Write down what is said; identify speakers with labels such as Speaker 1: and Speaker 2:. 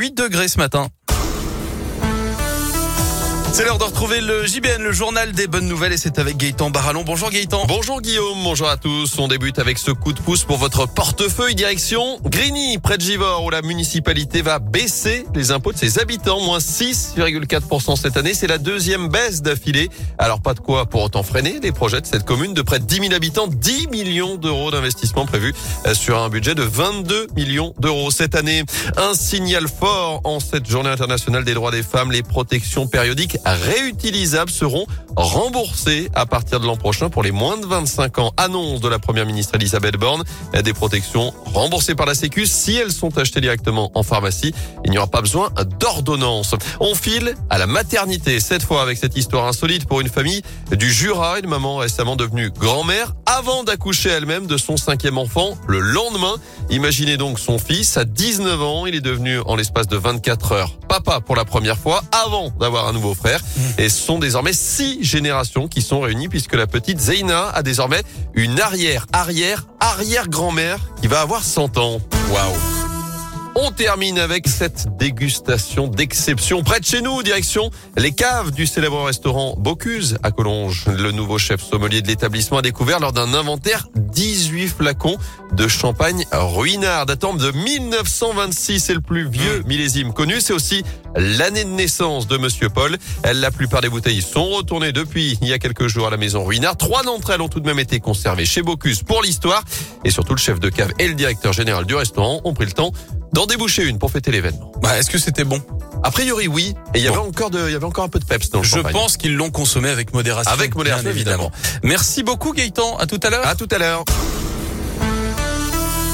Speaker 1: 8 degrés ce matin. C'est l'heure de retrouver le JBN, le journal des bonnes nouvelles, et c'est avec Gaëtan Barallon. Bonjour Gaëtan.
Speaker 2: Bonjour Guillaume, bonjour à tous. On débute avec ce coup de pouce pour votre portefeuille direction Grigny, près de Givors, où la municipalité va baisser les impôts de ses habitants, moins 6,4% cette année. C'est la deuxième baisse d'affilée. Alors pas de quoi pour autant freiner les projets de cette commune de près de 10 000 habitants, 10 millions d'euros d'investissement prévus euh, sur un budget de 22 millions d'euros cette année. Un signal fort en cette journée internationale des droits des femmes, les protections périodiques réutilisables seront remboursées à partir de l'an prochain pour les moins de 25 ans. Annonce de la première ministre Elisabeth Borne. Des protections remboursées par la Sécu si elles sont achetées directement en pharmacie. Il n'y aura pas besoin d'ordonnance. On file à la maternité. Cette fois avec cette histoire insolite pour une famille du Jura. Une maman récemment devenue grand-mère avant d'accoucher elle-même de son cinquième enfant le lendemain. Imaginez donc son fils à 19 ans. Il est devenu en l'espace de 24 heures papa pour la première fois avant d'avoir un nouveau frère. Et ce sont désormais six générations qui sont réunies puisque la petite Zeina a désormais une arrière, arrière, arrière grand-mère qui va avoir 100 ans. Waouh. On termine avec cette dégustation d'exception près de chez nous, direction les caves du célèbre restaurant Bocuse à Collonges. Le nouveau chef sommelier de l'établissement a découvert lors d'un inventaire 18 flacons de champagne ruinard datant de 1926. C'est le plus vieux millésime connu. C'est aussi l'année de naissance de Monsieur Paul. La plupart des bouteilles sont retournées depuis il y a quelques jours à la maison ruinard. Trois d'entre elles ont tout de même été conservées chez Bocuse pour l'histoire. Et surtout, le chef de cave et le directeur général du restaurant ont pris le temps d'en déboucher une pour fêter l'événement.
Speaker 1: Bah, est-ce que c'était bon?
Speaker 2: A priori, oui. Et il y avait
Speaker 1: Bon.
Speaker 2: encore de, il y avait encore un peu de peps dans le
Speaker 1: Je
Speaker 2: champagne.
Speaker 1: pense qu'ils l'ont consommé avec modération.
Speaker 2: Avec modération,
Speaker 1: bien
Speaker 2: évidemment.
Speaker 1: Merci beaucoup Gaëtan. À tout à l'heure.
Speaker 2: À tout à l'heure.